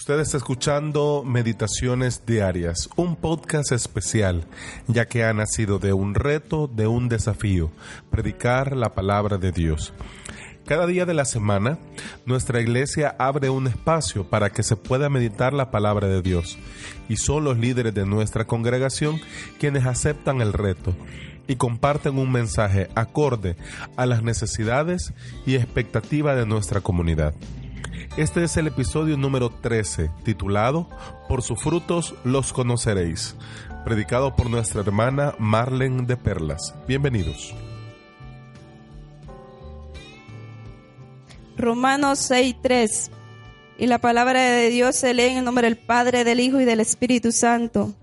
Usted está escuchando Meditaciones Diarias, un podcast especial, ya que ha nacido de un reto, de un desafío, predicar la palabra de Dios. Cada día de la semana, nuestra iglesia abre un espacio para que se pueda meditar la palabra de Dios, y son los líderes de nuestra congregación quienes aceptan el reto y comparten un mensaje acorde a las necesidades y expectativas de nuestra comunidad. Este es el episodio número 13, titulado Por sus frutos los conoceréis, predicado por nuestra hermana Marlen de Perlas. Bienvenidos. Romanos 6:3. Y la palabra de Dios se lee en el nombre del Padre, del Hijo y del Espíritu Santo.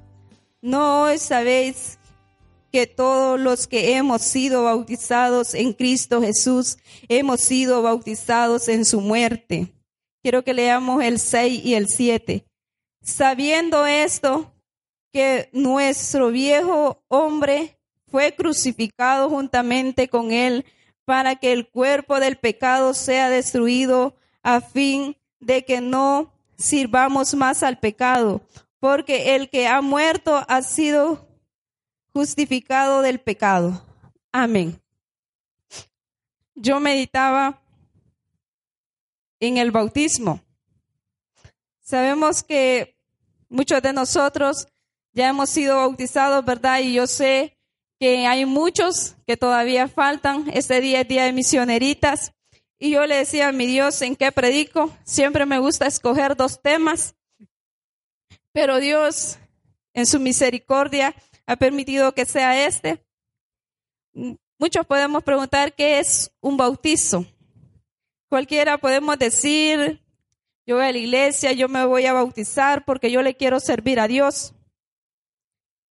No hoy sabéis todos los que hemos sido bautizados en Cristo Jesús, hemos sido bautizados en su muerte. Quiero que leamos el 6 y el 7. Sabiendo esto, que nuestro viejo hombre fue crucificado juntamente con él para que el cuerpo del pecado sea destruido a fin de que no sirvamos más al pecado, porque el que ha muerto ha sido justificado del pecado. Amén. Yo meditaba en el bautismo. Sabemos que muchos de nosotros ya hemos sido bautizados, ¿verdad? Y yo sé que hay muchos que todavía faltan. Este día es día de misioneritas. Y yo le decía a mi Dios en qué predico. Siempre me gusta escoger dos temas. Pero Dios, en su misericordia, ha permitido que sea este. Muchos podemos preguntar qué es un bautizo. Cualquiera podemos decir, yo voy a la iglesia, yo me voy a bautizar porque yo le quiero servir a Dios.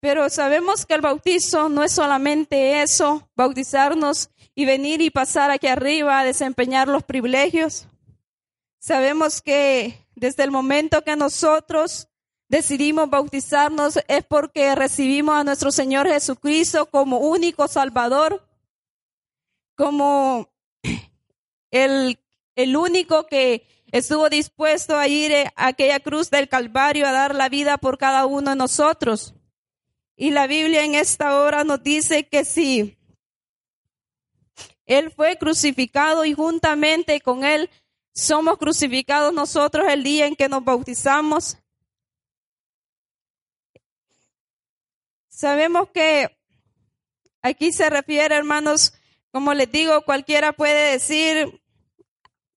Pero sabemos que el bautizo no es solamente eso, bautizarnos y venir y pasar aquí arriba a desempeñar los privilegios. Sabemos que desde el momento que nosotros decidimos bautizarnos es porque recibimos a nuestro Señor Jesucristo como único Salvador, como el, el único que estuvo dispuesto a ir a aquella cruz del Calvario a dar la vida por cada uno de nosotros. Y la Biblia en esta hora nos dice que si Él fue crucificado y juntamente con Él somos crucificados nosotros el día en que nos bautizamos, Sabemos que aquí se refiere, hermanos, como les digo, cualquiera puede decir,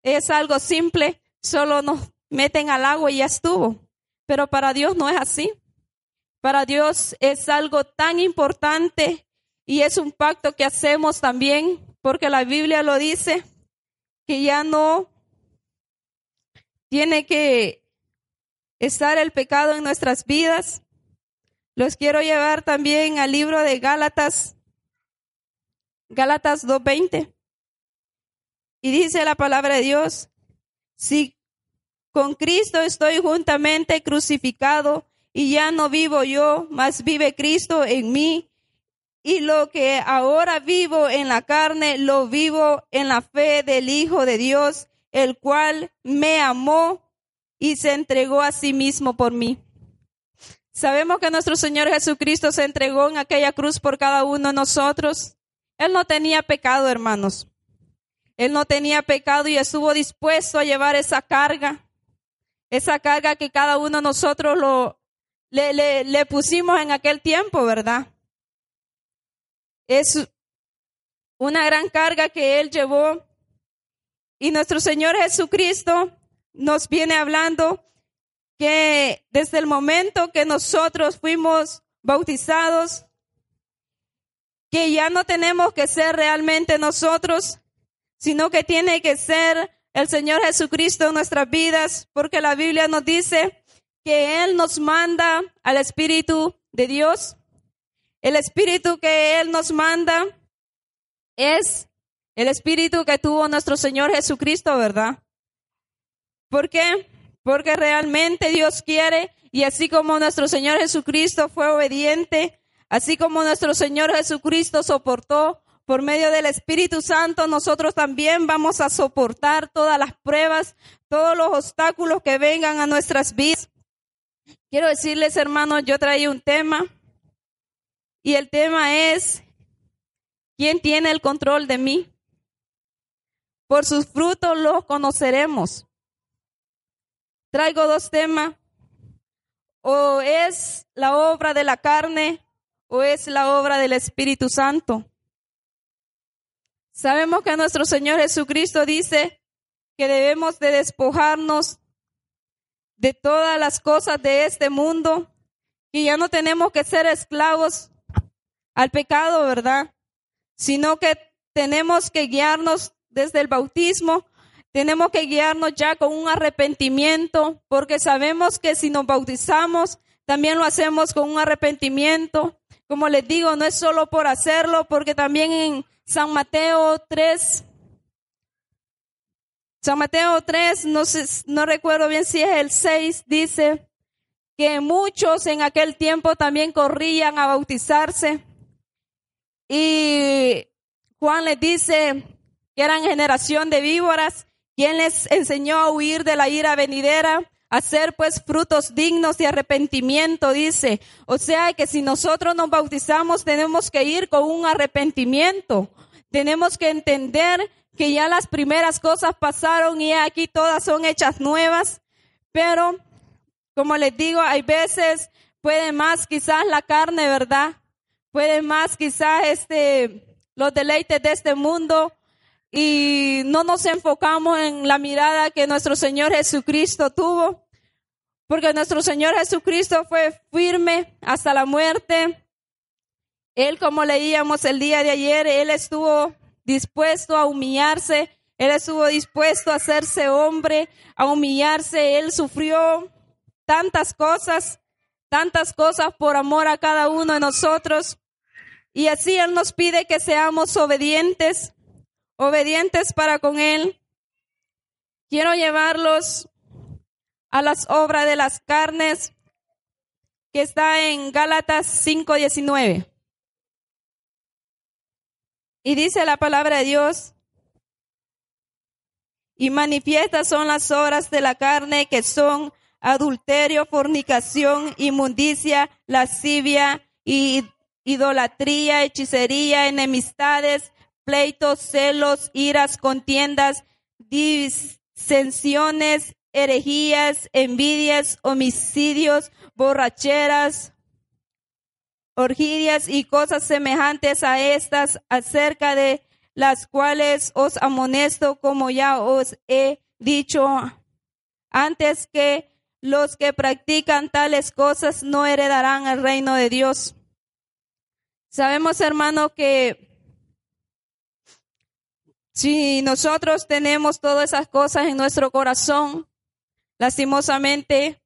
es algo simple, solo nos meten al agua y ya estuvo. Pero para Dios no es así. Para Dios es algo tan importante y es un pacto que hacemos también, porque la Biblia lo dice, que ya no tiene que estar el pecado en nuestras vidas, los quiero llevar también al libro de Gálatas, Gálatas 2.20. Y dice la palabra de Dios, si con Cristo estoy juntamente crucificado y ya no vivo yo, mas vive Cristo en mí. Y lo que ahora vivo en la carne, lo vivo en la fe del Hijo de Dios, el cual me amó y se entregó a sí mismo por mí. Sabemos que nuestro Señor Jesucristo se entregó en aquella cruz por cada uno de nosotros. Él no tenía pecado, hermanos. Él no tenía pecado y estuvo dispuesto a llevar esa carga, esa carga que cada uno de nosotros lo, le, le, le pusimos en aquel tiempo, ¿verdad? Es una gran carga que Él llevó. Y nuestro Señor Jesucristo nos viene hablando que desde el momento que nosotros fuimos bautizados, que ya no tenemos que ser realmente nosotros, sino que tiene que ser el Señor Jesucristo en nuestras vidas, porque la Biblia nos dice que Él nos manda al Espíritu de Dios. El Espíritu que Él nos manda es el Espíritu que tuvo nuestro Señor Jesucristo, ¿verdad? ¿Por qué? Porque realmente Dios quiere y así como nuestro Señor Jesucristo fue obediente, así como nuestro Señor Jesucristo soportó por medio del Espíritu Santo, nosotros también vamos a soportar todas las pruebas, todos los obstáculos que vengan a nuestras vidas. Quiero decirles, hermanos, yo traí un tema y el tema es, ¿quién tiene el control de mí? Por sus frutos los conoceremos. Traigo dos temas. O es la obra de la carne o es la obra del Espíritu Santo. Sabemos que nuestro Señor Jesucristo dice que debemos de despojarnos de todas las cosas de este mundo, y ya no tenemos que ser esclavos al pecado, ¿verdad? Sino que tenemos que guiarnos desde el bautismo, tenemos que guiarnos ya con un arrepentimiento, porque sabemos que si nos bautizamos, también lo hacemos con un arrepentimiento. Como les digo, no es solo por hacerlo, porque también en San Mateo 3, San Mateo 3, no, no recuerdo bien si es el 6, dice que muchos en aquel tiempo también corrían a bautizarse. Y Juan les dice que eran generación de víboras, quien les enseñó a huir de la ira venidera, hacer pues frutos dignos de arrepentimiento, dice. O sea que si nosotros nos bautizamos tenemos que ir con un arrepentimiento. Tenemos que entender que ya las primeras cosas pasaron y aquí todas son hechas nuevas, pero como les digo, hay veces puede más quizás la carne, ¿verdad? Puede más quizás este los deleites de este mundo y no nos enfocamos en la mirada que nuestro Señor Jesucristo tuvo, porque nuestro Señor Jesucristo fue firme hasta la muerte. Él, como leíamos el día de ayer, él estuvo dispuesto a humillarse, Él estuvo dispuesto a hacerse hombre, a humillarse, Él sufrió tantas cosas, tantas cosas por amor a cada uno de nosotros. Y así Él nos pide que seamos obedientes, obedientes para con Él. Quiero llevarlos a las obras de las carnes que está en Gálatas 5:19. Y dice la palabra de Dios, y manifiestas son las obras de la carne que son adulterio, fornicación, inmundicia, lascivia, idolatría, hechicería, enemistades, pleitos, celos, iras, contiendas, disensiones, herejías, envidias, homicidios, borracheras, orgídeas y cosas semejantes a estas, acerca de las cuales os amonesto, como ya os he dicho antes, que los que practican tales cosas no heredarán el reino de Dios. Sabemos, hermano, que si nosotros tenemos todas esas cosas en nuestro corazón, lastimosamente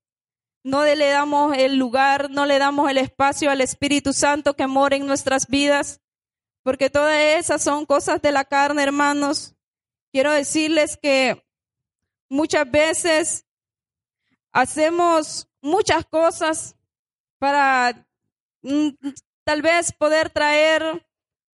no le damos el lugar, no le damos el espacio al Espíritu Santo que mora en nuestras vidas, porque todas esas son cosas de la carne, hermanos. Quiero decirles que muchas veces hacemos muchas cosas para mm, tal vez poder traer,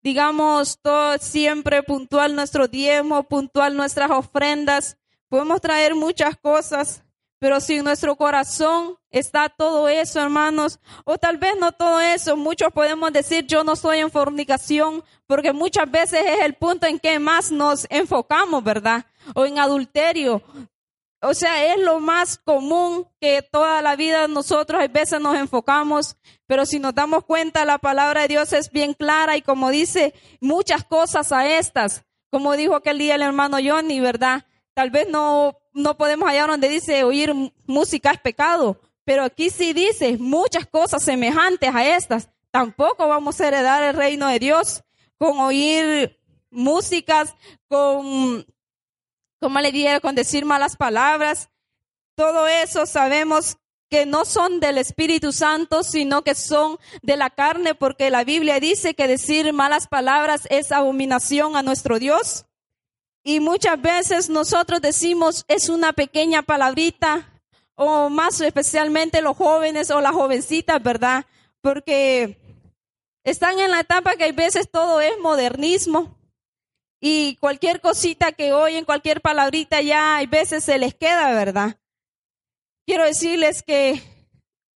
digamos, todo siempre puntual nuestro diezmo, puntual nuestras ofrendas. Podemos traer muchas cosas, pero si en nuestro corazón está todo eso, hermanos, o tal vez no todo eso, muchos podemos decir yo no estoy en fornicación, porque muchas veces es el punto en que más nos enfocamos, ¿verdad? O en adulterio. O sea, es lo más común que toda la vida nosotros a veces nos enfocamos, pero si nos damos cuenta, la palabra de Dios es bien clara y como dice muchas cosas a estas, como dijo aquel día el hermano Johnny, ¿verdad? Tal vez no no podemos hallar donde dice oír música es pecado, pero aquí sí dice muchas cosas semejantes a estas. Tampoco vamos a heredar el reino de Dios con oír músicas, con, como le diría, con decir malas palabras. Todo eso sabemos que no son del Espíritu Santo, sino que son de la carne, porque la Biblia dice que decir malas palabras es abominación a nuestro Dios. Y muchas veces nosotros decimos es una pequeña palabrita, o más especialmente los jóvenes o las jovencitas, ¿verdad? Porque están en la etapa que hay veces todo es modernismo y cualquier cosita que oyen, cualquier palabrita ya hay veces se les queda, ¿verdad? Quiero decirles que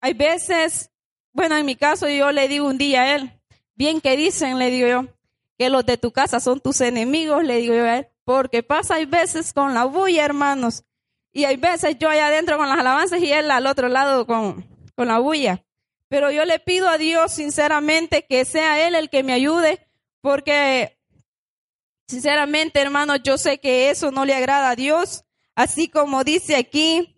hay veces, bueno, en mi caso yo le digo un día a él, bien que dicen, le digo yo, que los de tu casa son tus enemigos, le digo yo a él, porque pasa hay veces con la bulla, hermanos, y hay veces yo allá adentro con las alabanzas y él al otro lado con, con la bulla. Pero yo le pido a Dios sinceramente que sea Él el que me ayude, porque sinceramente, hermanos, yo sé que eso no le agrada a Dios, así como dice aquí,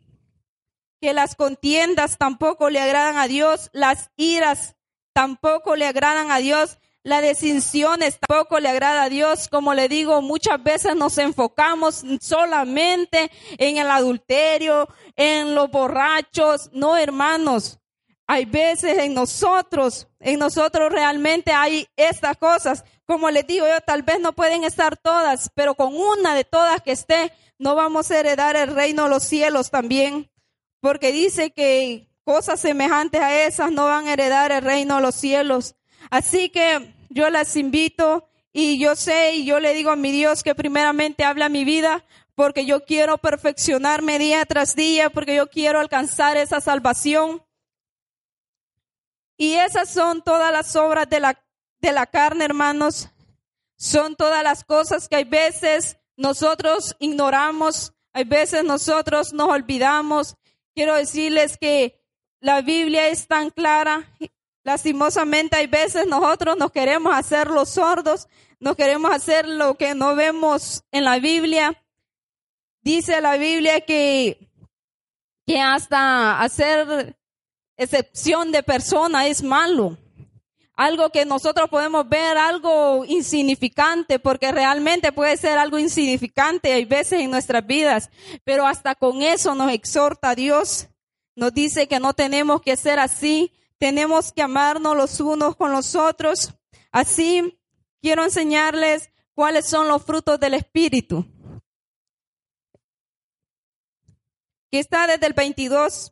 que las contiendas tampoco le agradan a Dios, las iras tampoco le agradan a Dios, las desinciones tampoco le agrada a Dios. Como le digo, muchas veces nos enfocamos solamente en el adulterio, en los borrachos. No, hermanos, hay veces en nosotros, en nosotros realmente hay estas cosas. Como les digo yo, tal vez no pueden estar todas, pero con una de todas que esté, no vamos a heredar el reino de los cielos también porque dice que cosas semejantes a esas no van a heredar el reino de los cielos. Así que yo las invito y yo sé y yo le digo a mi Dios que primeramente habla mi vida porque yo quiero perfeccionarme día tras día, porque yo quiero alcanzar esa salvación. Y esas son todas las obras de la, de la carne, hermanos. Son todas las cosas que hay veces nosotros ignoramos, hay veces nosotros nos olvidamos, quiero decirles que la Biblia es tan clara. Lastimosamente hay veces nosotros nos queremos hacer los sordos, nos queremos hacer lo que no vemos en la Biblia. Dice la Biblia que, que hasta hacer excepción de persona es malo. Algo que nosotros podemos ver algo insignificante, porque realmente puede ser algo insignificante hay veces en nuestras vidas, pero hasta con eso nos exhorta Dios. Nos dice que no tenemos que ser así, tenemos que amarnos los unos con los otros. Así quiero enseñarles cuáles son los frutos del Espíritu. Que está desde el 22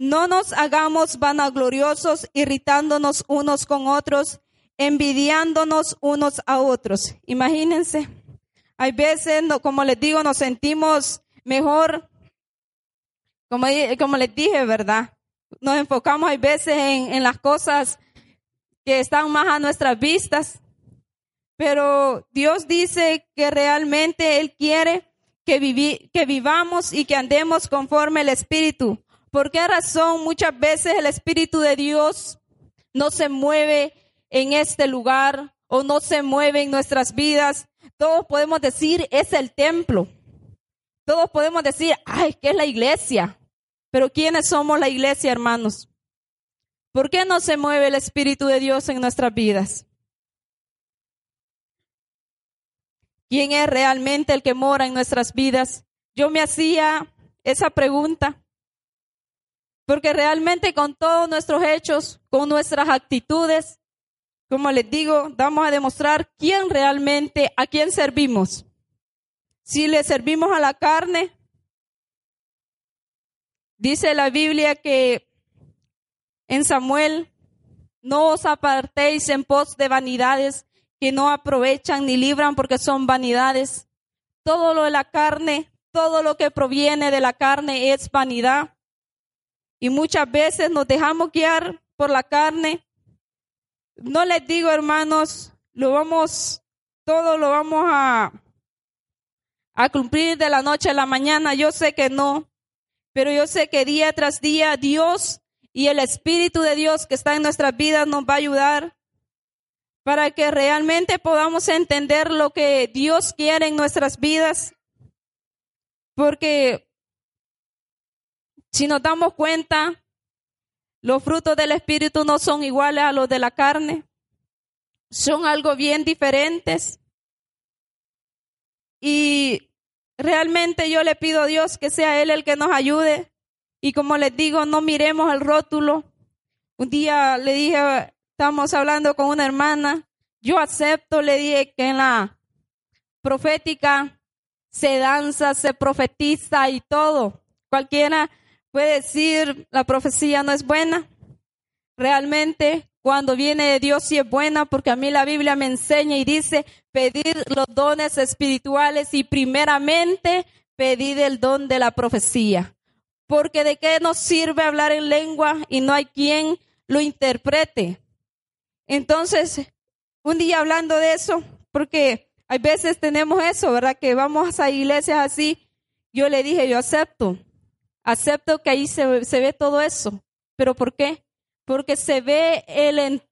No nos hagamos vanagloriosos, irritándonos unos con otros, envidiándonos unos a otros. Imagínense, hay veces, como les digo, nos sentimos mejor, como, como les dije, ¿verdad? Nos enfocamos hay veces en, en las cosas que están más a nuestras vistas, pero Dios dice que realmente Él quiere que, que vivamos y que andemos conforme el Espíritu. ¿Por qué razón muchas veces el Espíritu de Dios no se mueve en este lugar o no se mueve en nuestras vidas? Todos podemos decir, es el templo. Todos podemos decir, ay, ¿qué es la iglesia? Pero ¿quiénes somos la iglesia, hermanos? ¿Por qué no se mueve el Espíritu de Dios en nuestras vidas? ¿Quién es realmente el que mora en nuestras vidas? Yo me hacía esa pregunta porque realmente con todos nuestros hechos, con nuestras actitudes, como les digo, vamos a demostrar quién realmente, a quién servimos. Si le servimos a la carne, dice la Biblia que en Samuel, no os apartéis en pos de vanidades que no aprovechan ni libran porque son vanidades. Todo lo de la carne, todo lo que proviene de la carne es vanidad. Y muchas veces nos dejamos guiar por la carne. No les digo, hermanos, lo vamos, todo lo vamos a, cumplir de la noche a la mañana. Yo sé que no, pero yo sé que día tras día Dios y el Espíritu de Dios que está en nuestras vidas nos va a ayudar para que realmente podamos entender lo que Dios quiere en nuestras vidas. Porque si nos damos cuenta, los frutos del Espíritu no son iguales a los de la carne. son algo bien diferentes. Y realmente yo le pido a Dios que sea Él el que nos ayude. Y como les digo, no miremos el rótulo. Un día le dije, estamos hablando con una hermana, yo acepto, le dije que en la profética se danza, se profetiza y todo. Cualquiera puede decir la profecía no es buena. Realmente cuando viene de Dios sí es buena porque a mí la Biblia me enseña y dice pedir los dones espirituales y primeramente pedir el don de la profecía. Porque de qué nos sirve hablar en lengua y no hay quien lo interprete. Entonces, un día hablando de eso, porque hay veces tenemos eso, ¿verdad? Que vamos a iglesias así. Yo le dije, yo acepto, acepto que ahí se, se ve todo eso. ¿Pero por qué? Porque se ve el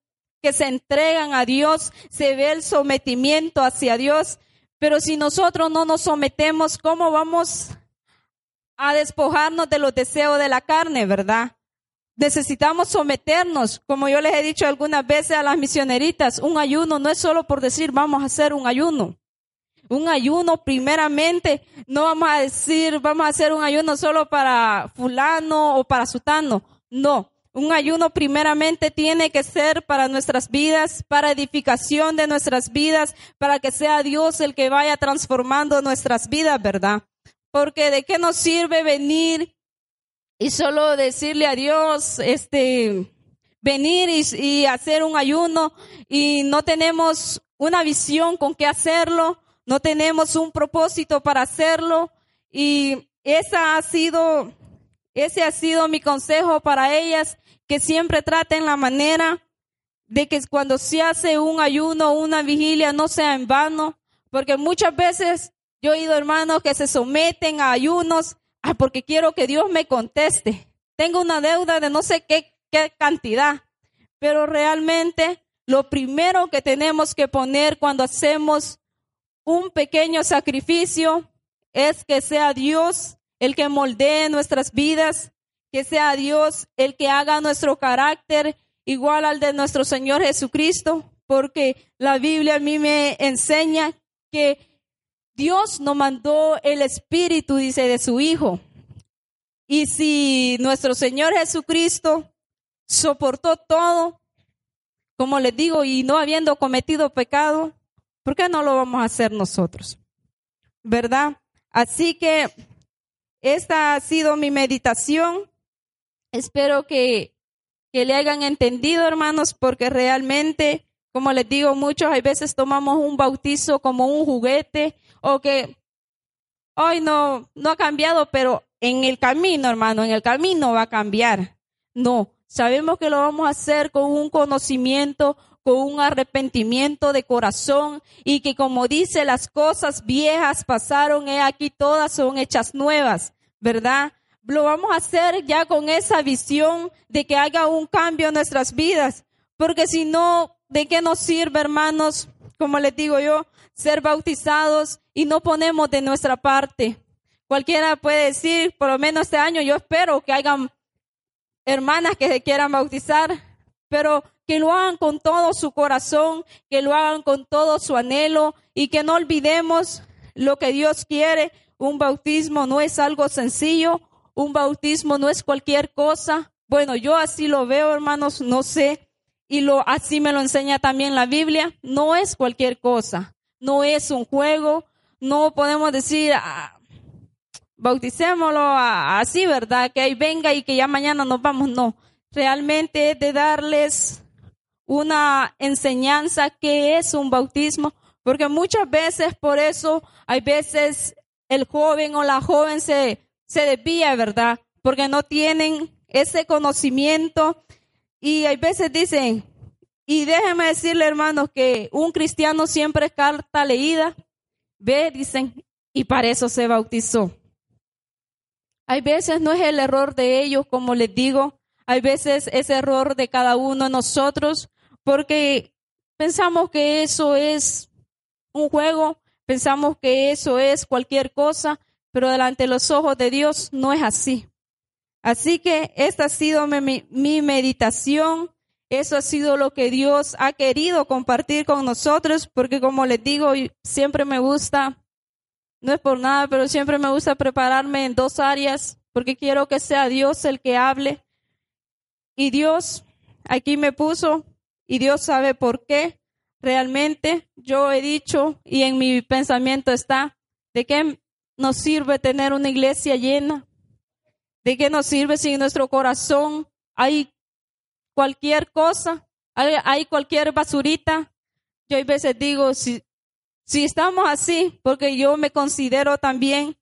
que se entregan a Dios, se ve el sometimiento hacia Dios. Pero si nosotros no nos sometemos, ¿cómo vamos a despojarnos de los deseos de la carne, verdad? Necesitamos someternos, como yo les he dicho algunas veces a las misioneritas, un ayuno no es solo por decir vamos a hacer un ayuno. Un ayuno primeramente, no vamos a decir vamos a hacer un ayuno solo para fulano o para sutano. No, un ayuno primeramente tiene que ser para nuestras vidas, para edificación de nuestras vidas, para que sea Dios el que vaya transformando nuestras vidas, ¿verdad? Porque de qué nos sirve venir y solo decirle a Dios, este, venir y, hacer un ayuno y no tenemos una visión con qué hacerlo, no tenemos un propósito para hacerlo y esa ha sido, ese ha sido mi consejo para ellas, que siempre traten la manera de que cuando se hace un ayuno una vigilia no sea en vano, porque muchas veces yo he oído hermanos que se someten a ayunos Ah, porque quiero que Dios me conteste. Tengo una deuda de no sé qué, qué cantidad, pero realmente lo primero que tenemos que poner cuando hacemos un pequeño sacrificio es que sea Dios el que moldee nuestras vidas, que sea Dios el que haga nuestro carácter igual al de nuestro Señor Jesucristo, porque la Biblia a mí me enseña que Dios nos mandó el Espíritu, dice, de su Hijo. Y si nuestro Señor Jesucristo soportó todo, como les digo, y no habiendo cometido pecado, ¿por qué no lo vamos a hacer nosotros? ¿Verdad? Así que esta ha sido mi meditación. Espero que, que le hayan entendido, hermanos, porque realmente, como les digo, muchos a veces tomamos un bautizo como un juguete o que hoy no, no ha cambiado, pero en el camino, hermano, en el camino va a cambiar. No, sabemos que lo vamos a hacer con un conocimiento, con un arrepentimiento de corazón y que como dice, las cosas viejas pasaron, he aquí todas son hechas nuevas, ¿verdad? Lo vamos a hacer ya con esa visión de que haga un cambio en nuestras vidas, porque si no, ¿de qué nos sirve, hermanos? Como les digo yo, ser bautizados y no ponemos de nuestra parte. Cualquiera puede decir, por lo menos este año yo espero que hayan hermanas que se quieran bautizar, pero que lo hagan con todo su corazón, que lo hagan con todo su anhelo y que no olvidemos lo que Dios quiere. Un bautismo no es algo sencillo, un bautismo no es cualquier cosa. Bueno, yo así lo veo, hermanos, no sé, y lo así me lo enseña también la Biblia, no es cualquier cosa no es un juego, no podemos decir, ah, bauticémoslo así, ¿verdad? Que ahí venga y que ya mañana nos vamos, no. Realmente es de darles una enseñanza que es un bautismo, porque muchas veces por eso hay veces el joven o la joven se, se desvía, ¿verdad? Porque no tienen ese conocimiento y hay veces dicen, y déjenme decirle, hermanos, que un cristiano siempre es carta leída. Ve, dicen, y para eso se bautizó. Hay veces no es el error de ellos, como les digo, hay veces es error de cada uno de nosotros, porque pensamos que eso es un juego, pensamos que eso es cualquier cosa, pero delante de los ojos de Dios no es así. Así que esta ha sido mi, mi meditación eso ha sido lo que Dios ha querido compartir con nosotros, porque como les digo, siempre me gusta, no es por nada, pero siempre me gusta prepararme en dos áreas, porque quiero que sea Dios el que hable. Y Dios aquí me puso, y Dios sabe por qué. Realmente yo he dicho, y en mi pensamiento está, ¿de qué nos sirve tener una iglesia llena? ¿De qué nos sirve si en nuestro corazón hay cualquier cosa, hay, cualquier basurita? Yo a veces digo, si, si estamos así, porque yo me considero también,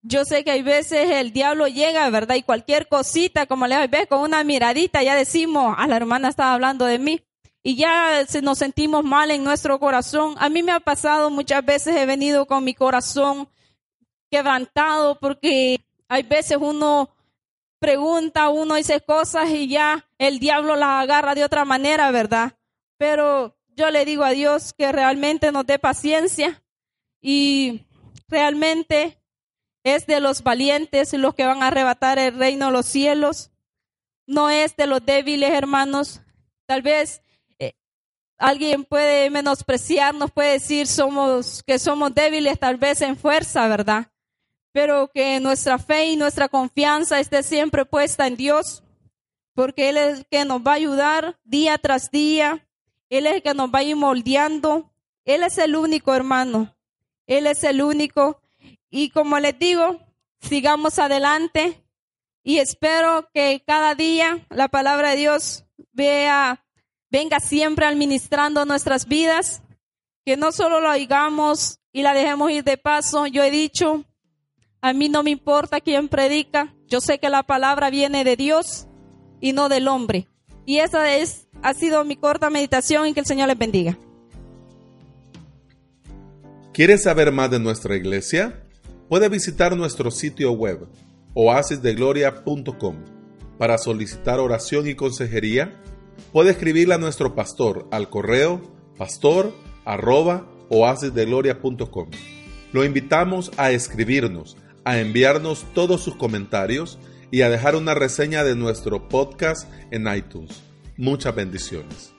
yo sé que hay veces el diablo llega, ¿verdad? Y cualquier cosita, como le ves, con una miradita, ya decimos, a ah, la hermana estaba hablando de mí. Y ya nos sentimos mal en nuestro corazón. A mí me ha pasado muchas veces, he venido con mi corazón quebrantado porque hay veces uno pregunta, uno dice cosas y ya el diablo las agarra de otra manera, ¿verdad? Pero yo le digo a Dios que realmente nos dé paciencia y realmente es de los valientes los que van a arrebatar el reino de los cielos. No es de los débiles, hermanos. Tal vez alguien puede menospreciarnos, puede decir somos que somos débiles, tal vez en fuerza, ¿verdad? pero que nuestra fe y nuestra confianza esté siempre puesta en Dios, porque Él es el que nos va a ayudar día tras día, Él es el que nos va a ir moldeando, Él es el único hermano, Él es el único. Y como les digo, sigamos adelante y espero que cada día la palabra de Dios vea, venga siempre administrando nuestras vidas, que no solo lo oigamos y la dejemos ir de paso. Yo he dicho, a mí no me importa quién predica. Yo sé que la palabra viene de Dios y no del hombre. Y esa es, ha sido mi corta meditación y que el Señor les bendiga. ¿Quieres saber más de nuestra iglesia? Puede visitar nuestro sitio web oasisdegloria.com. Para solicitar oración y consejería, puede escribirle a nuestro pastor al correo pastor Lo invitamos a escribirnos a enviarnos todos sus comentarios y a dejar una reseña de nuestro podcast en iTunes. Muchas bendiciones.